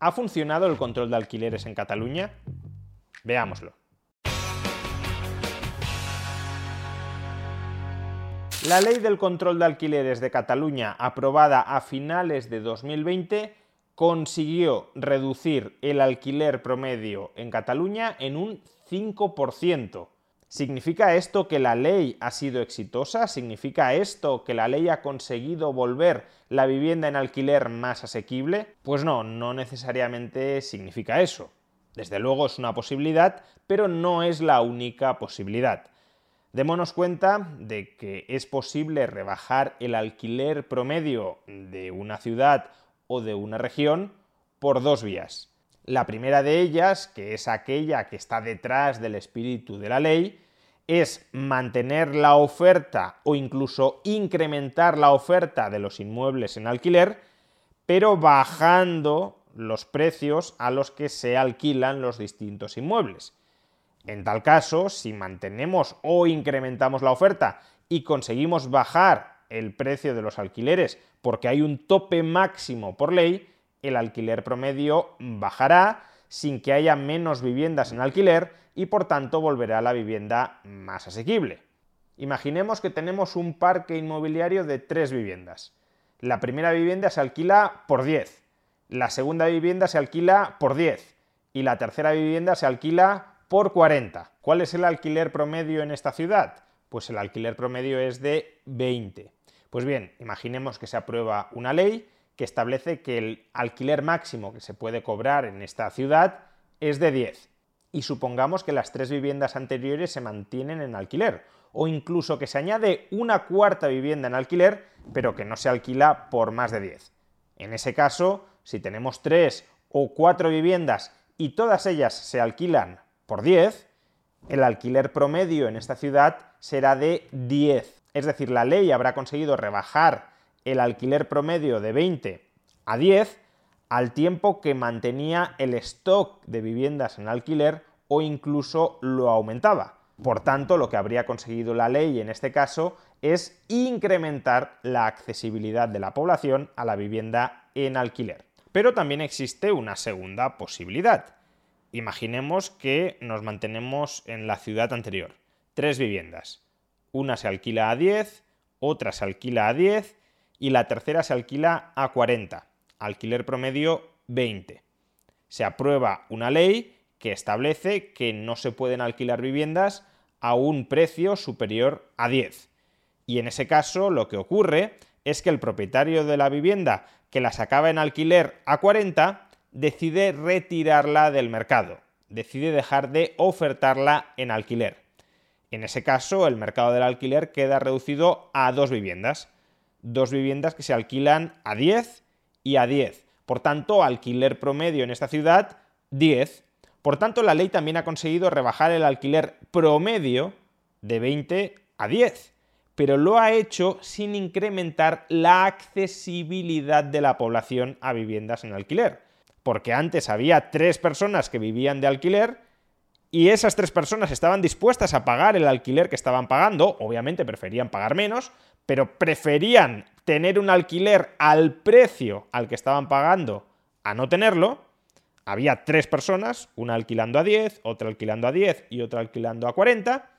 ¿Ha funcionado el control de alquileres en Cataluña? Veámoslo. La ley del control de alquileres de Cataluña, aprobada a finales de 2020, consiguió reducir el alquiler promedio en Cataluña en un 5%. ¿Significa esto que la ley ha sido exitosa? ¿Significa esto que la ley ha conseguido volver la vivienda en alquiler más asequible? Pues no, no necesariamente significa eso. Desde luego es una posibilidad, pero no es la única posibilidad. Démonos cuenta de que es posible rebajar el alquiler promedio de una ciudad o de una región por dos vías. La primera de ellas, que es aquella que está detrás del espíritu de la ley, es mantener la oferta o incluso incrementar la oferta de los inmuebles en alquiler, pero bajando los precios a los que se alquilan los distintos inmuebles. En tal caso, si mantenemos o incrementamos la oferta y conseguimos bajar el precio de los alquileres porque hay un tope máximo por ley, el alquiler promedio bajará sin que haya menos viviendas en alquiler y por tanto volverá a la vivienda más asequible. Imaginemos que tenemos un parque inmobiliario de tres viviendas. La primera vivienda se alquila por 10, la segunda vivienda se alquila por 10 y la tercera vivienda se alquila por 40. ¿Cuál es el alquiler promedio en esta ciudad? Pues el alquiler promedio es de 20. Pues bien, imaginemos que se aprueba una ley que establece que el alquiler máximo que se puede cobrar en esta ciudad es de 10. Y supongamos que las tres viviendas anteriores se mantienen en alquiler, o incluso que se añade una cuarta vivienda en alquiler, pero que no se alquila por más de 10. En ese caso, si tenemos tres o cuatro viviendas y todas ellas se alquilan por 10, el alquiler promedio en esta ciudad será de 10. Es decir, la ley habrá conseguido rebajar el alquiler promedio de 20 a 10 al tiempo que mantenía el stock de viviendas en alquiler o incluso lo aumentaba. Por tanto, lo que habría conseguido la ley en este caso es incrementar la accesibilidad de la población a la vivienda en alquiler. Pero también existe una segunda posibilidad. Imaginemos que nos mantenemos en la ciudad anterior. Tres viviendas. Una se alquila a 10, otra se alquila a 10 y la tercera se alquila a 40, alquiler promedio 20. Se aprueba una ley que establece que no se pueden alquilar viviendas a un precio superior a 10. Y en ese caso lo que ocurre es que el propietario de la vivienda que la sacaba en alquiler a 40 decide retirarla del mercado, decide dejar de ofertarla en alquiler. En ese caso, el mercado del alquiler queda reducido a dos viviendas dos viviendas que se alquilan a 10 y a 10. Por tanto, alquiler promedio en esta ciudad, 10. Por tanto, la ley también ha conseguido rebajar el alquiler promedio de 20 a 10, pero lo ha hecho sin incrementar la accesibilidad de la población a viviendas en alquiler. Porque antes había tres personas que vivían de alquiler y esas tres personas estaban dispuestas a pagar el alquiler que estaban pagando, obviamente preferían pagar menos, pero preferían tener un alquiler al precio al que estaban pagando a no tenerlo, había tres personas, una alquilando a 10, otra alquilando a 10 y otra alquilando a 40,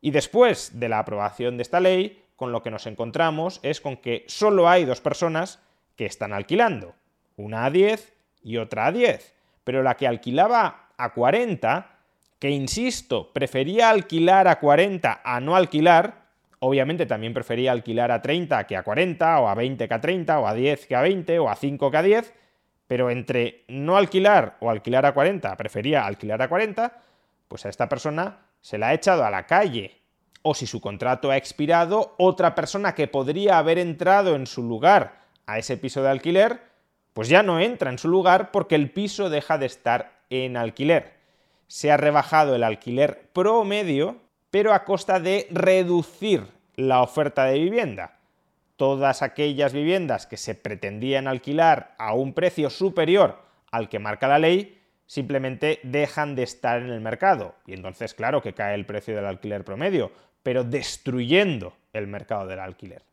y después de la aprobación de esta ley, con lo que nos encontramos es con que solo hay dos personas que están alquilando, una a 10 y otra a 10, pero la que alquilaba a 40, que insisto, prefería alquilar a 40 a no alquilar, Obviamente también prefería alquilar a 30 que a 40, o a 20 que a 30, o a 10 que a 20, o a 5 que a 10, pero entre no alquilar o alquilar a 40, prefería alquilar a 40, pues a esta persona se la ha echado a la calle. O si su contrato ha expirado, otra persona que podría haber entrado en su lugar a ese piso de alquiler, pues ya no entra en su lugar porque el piso deja de estar en alquiler. Se ha rebajado el alquiler promedio pero a costa de reducir la oferta de vivienda. Todas aquellas viviendas que se pretendían alquilar a un precio superior al que marca la ley, simplemente dejan de estar en el mercado. Y entonces, claro que cae el precio del alquiler promedio, pero destruyendo el mercado del alquiler.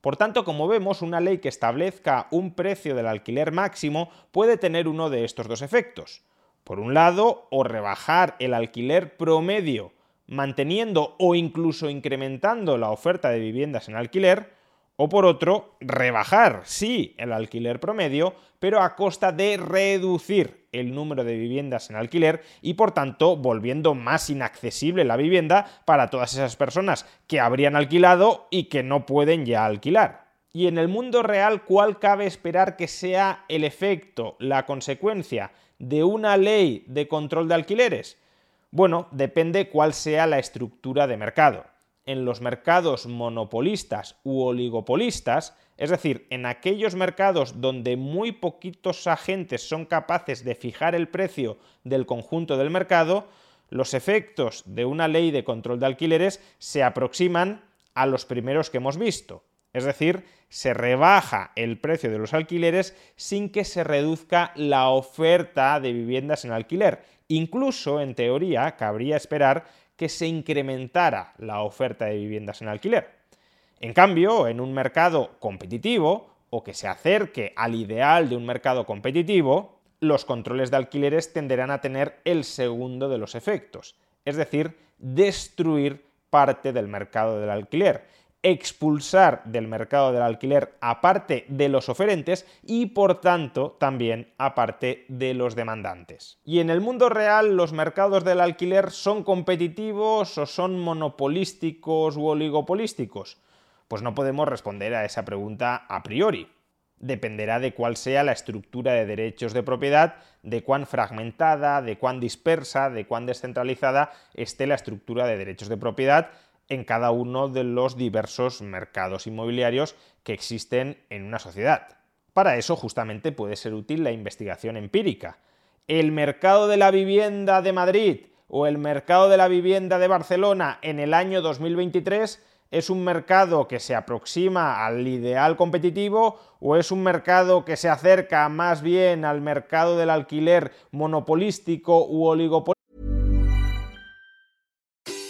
Por tanto, como vemos, una ley que establezca un precio del alquiler máximo puede tener uno de estos dos efectos. Por un lado, o rebajar el alquiler promedio manteniendo o incluso incrementando la oferta de viviendas en alquiler, o por otro, rebajar, sí, el alquiler promedio, pero a costa de reducir el número de viviendas en alquiler y por tanto volviendo más inaccesible la vivienda para todas esas personas que habrían alquilado y que no pueden ya alquilar. Y en el mundo real, ¿cuál cabe esperar que sea el efecto, la consecuencia de una ley de control de alquileres? Bueno, depende cuál sea la estructura de mercado. En los mercados monopolistas u oligopolistas, es decir, en aquellos mercados donde muy poquitos agentes son capaces de fijar el precio del conjunto del mercado, los efectos de una ley de control de alquileres se aproximan a los primeros que hemos visto. Es decir, se rebaja el precio de los alquileres sin que se reduzca la oferta de viviendas en alquiler Incluso, en teoría, cabría esperar que se incrementara la oferta de viviendas en alquiler. En cambio, en un mercado competitivo, o que se acerque al ideal de un mercado competitivo, los controles de alquileres tenderán a tener el segundo de los efectos, es decir, destruir parte del mercado del alquiler expulsar del mercado del alquiler a parte de los oferentes y por tanto también a parte de los demandantes. Y en el mundo real los mercados del alquiler son competitivos o son monopolísticos u oligopolísticos? Pues no podemos responder a esa pregunta a priori. Dependerá de cuál sea la estructura de derechos de propiedad, de cuán fragmentada, de cuán dispersa, de cuán descentralizada esté la estructura de derechos de propiedad en cada uno de los diversos mercados inmobiliarios que existen en una sociedad. Para eso justamente puede ser útil la investigación empírica. El mercado de la vivienda de Madrid o el mercado de la vivienda de Barcelona en el año 2023 es un mercado que se aproxima al ideal competitivo o es un mercado que se acerca más bien al mercado del alquiler monopolístico u oligopolístico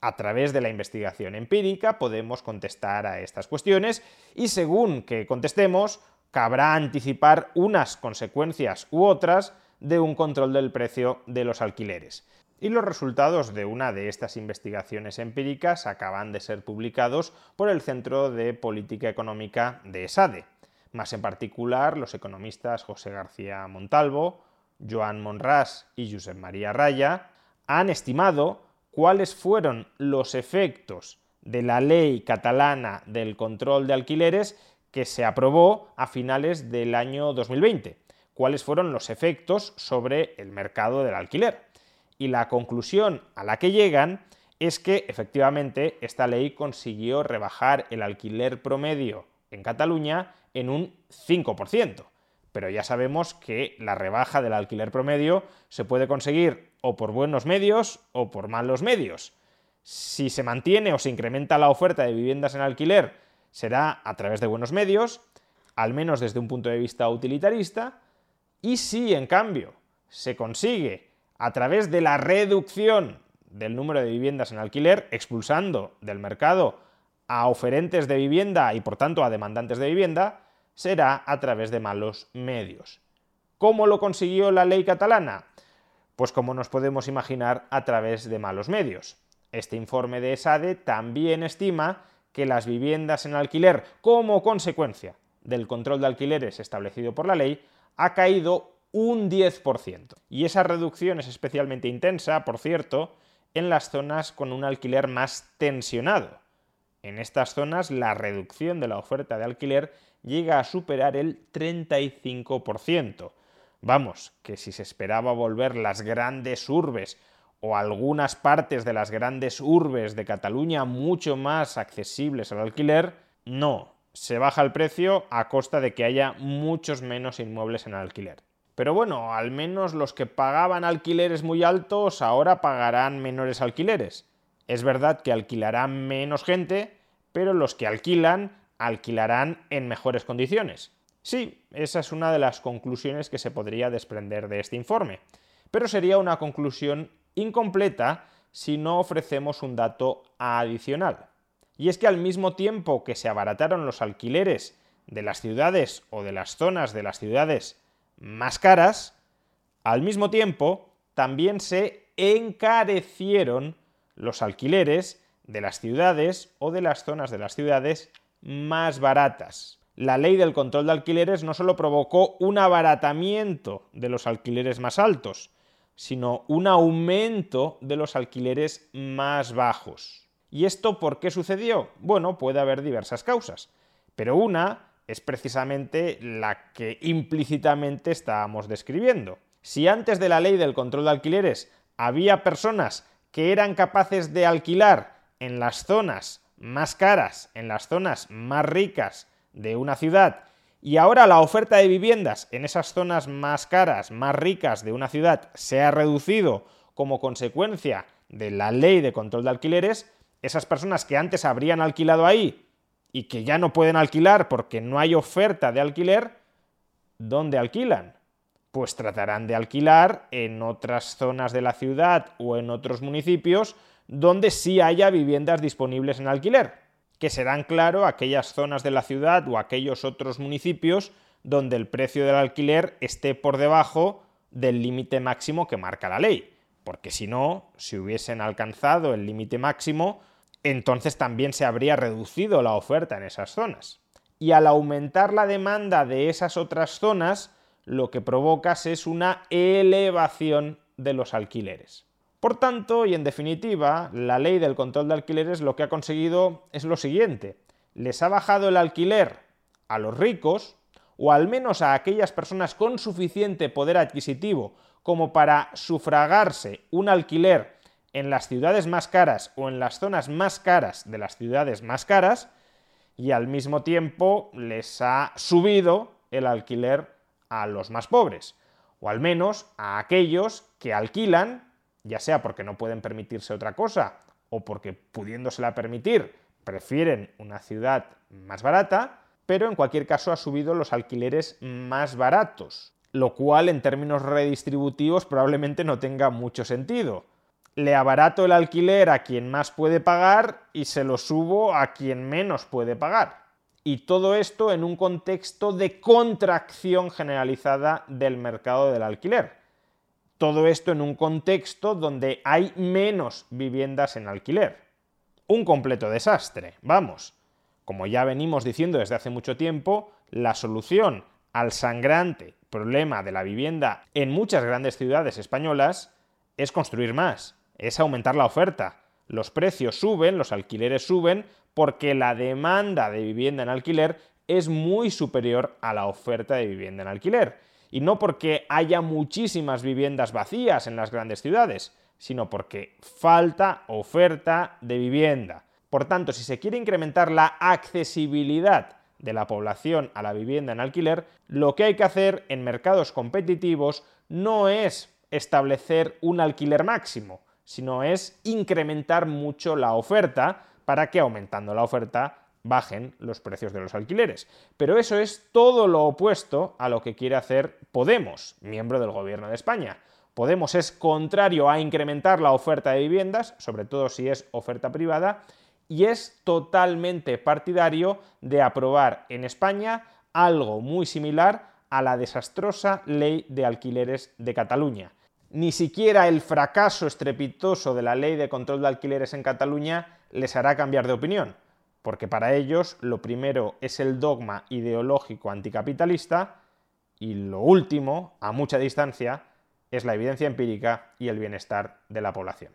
A través de la investigación empírica podemos contestar a estas cuestiones y según que contestemos, cabrá anticipar unas consecuencias u otras de un control del precio de los alquileres. Y los resultados de una de estas investigaciones empíricas acaban de ser publicados por el Centro de Política Económica de ESADE, más en particular los economistas José García Montalvo, Joan Monrás y Josep María Raya, han estimado cuáles fueron los efectos de la ley catalana del control de alquileres que se aprobó a finales del año 2020. Cuáles fueron los efectos sobre el mercado del alquiler. Y la conclusión a la que llegan es que efectivamente esta ley consiguió rebajar el alquiler promedio en Cataluña en un 5%. Pero ya sabemos que la rebaja del alquiler promedio se puede conseguir o por buenos medios o por malos medios. Si se mantiene o se incrementa la oferta de viviendas en alquiler será a través de buenos medios, al menos desde un punto de vista utilitarista, y si en cambio se consigue a través de la reducción del número de viviendas en alquiler, expulsando del mercado a oferentes de vivienda y por tanto a demandantes de vivienda, será a través de malos medios. ¿Cómo lo consiguió la ley catalana? Pues como nos podemos imaginar, a través de malos medios. Este informe de ESADE también estima que las viviendas en alquiler, como consecuencia del control de alquileres establecido por la ley, ha caído un 10%. Y esa reducción es especialmente intensa, por cierto, en las zonas con un alquiler más tensionado. En estas zonas la reducción de la oferta de alquiler llega a superar el 35%. Vamos, que si se esperaba volver las grandes urbes o algunas partes de las grandes urbes de Cataluña mucho más accesibles al alquiler, no, se baja el precio a costa de que haya muchos menos inmuebles en alquiler. Pero bueno, al menos los que pagaban alquileres muy altos ahora pagarán menores alquileres. Es verdad que alquilarán menos gente, pero los que alquilan alquilarán en mejores condiciones. Sí, esa es una de las conclusiones que se podría desprender de este informe, pero sería una conclusión incompleta si no ofrecemos un dato adicional. Y es que al mismo tiempo que se abarataron los alquileres de las ciudades o de las zonas de las ciudades más caras, al mismo tiempo también se encarecieron los alquileres de las ciudades o de las zonas de las ciudades más baratas. La ley del control de alquileres no solo provocó un abaratamiento de los alquileres más altos, sino un aumento de los alquileres más bajos. ¿Y esto por qué sucedió? Bueno, puede haber diversas causas, pero una es precisamente la que implícitamente estábamos describiendo. Si antes de la ley del control de alquileres había personas que eran capaces de alquilar en las zonas más caras, en las zonas más ricas de una ciudad, y ahora la oferta de viviendas en esas zonas más caras, más ricas de una ciudad se ha reducido como consecuencia de la ley de control de alquileres, esas personas que antes habrían alquilado ahí y que ya no pueden alquilar porque no hay oferta de alquiler, ¿dónde alquilan? Pues tratarán de alquilar en otras zonas de la ciudad o en otros municipios donde sí haya viviendas disponibles en alquiler que serán, claro, aquellas zonas de la ciudad o aquellos otros municipios donde el precio del alquiler esté por debajo del límite máximo que marca la ley. Porque si no, si hubiesen alcanzado el límite máximo, entonces también se habría reducido la oferta en esas zonas. Y al aumentar la demanda de esas otras zonas, lo que provocas es una elevación de los alquileres. Por tanto, y en definitiva, la ley del control de alquileres lo que ha conseguido es lo siguiente. Les ha bajado el alquiler a los ricos, o al menos a aquellas personas con suficiente poder adquisitivo como para sufragarse un alquiler en las ciudades más caras o en las zonas más caras de las ciudades más caras, y al mismo tiempo les ha subido el alquiler a los más pobres, o al menos a aquellos que alquilan ya sea porque no pueden permitirse otra cosa o porque pudiéndosela permitir prefieren una ciudad más barata, pero en cualquier caso ha subido los alquileres más baratos, lo cual en términos redistributivos probablemente no tenga mucho sentido. Le abarato el alquiler a quien más puede pagar y se lo subo a quien menos puede pagar. Y todo esto en un contexto de contracción generalizada del mercado del alquiler Todo esto en un contexto donde hay menos viviendas en alquiler. Un completo desastre, vamos. Como ya venimos diciendo desde hace mucho tiempo, la solución al sangrante problema de la vivienda en muchas grandes ciudades españolas es construir más, es aumentar la oferta. Los precios suben, los alquileres suben, porque la demanda de vivienda en alquiler es muy superior a la oferta de vivienda en alquiler. Y no porque haya muchísimas viviendas vacías en las grandes ciudades, sino porque falta oferta de vivienda. Por tanto, si se quiere incrementar la accesibilidad de la población a la vivienda en alquiler, lo que hay que hacer en mercados competitivos no es establecer un alquiler máximo, sino es incrementar mucho la oferta para que aumentando la oferta bajen los precios de los alquileres. Pero eso es todo lo opuesto a lo que quiere hacer Podemos, miembro del Gobierno de España. Podemos es contrario a incrementar la oferta de viviendas, sobre todo si es oferta privada, y es totalmente partidario de aprobar en España algo muy similar a la desastrosa ley de alquileres de Cataluña. Ni siquiera el fracaso estrepitoso de la ley de control de alquileres en Cataluña les hará cambiar de opinión, porque para ellos lo primero es el dogma ideológico anticapitalista y lo último, a mucha distancia, es la evidencia empírica y el bienestar de la población.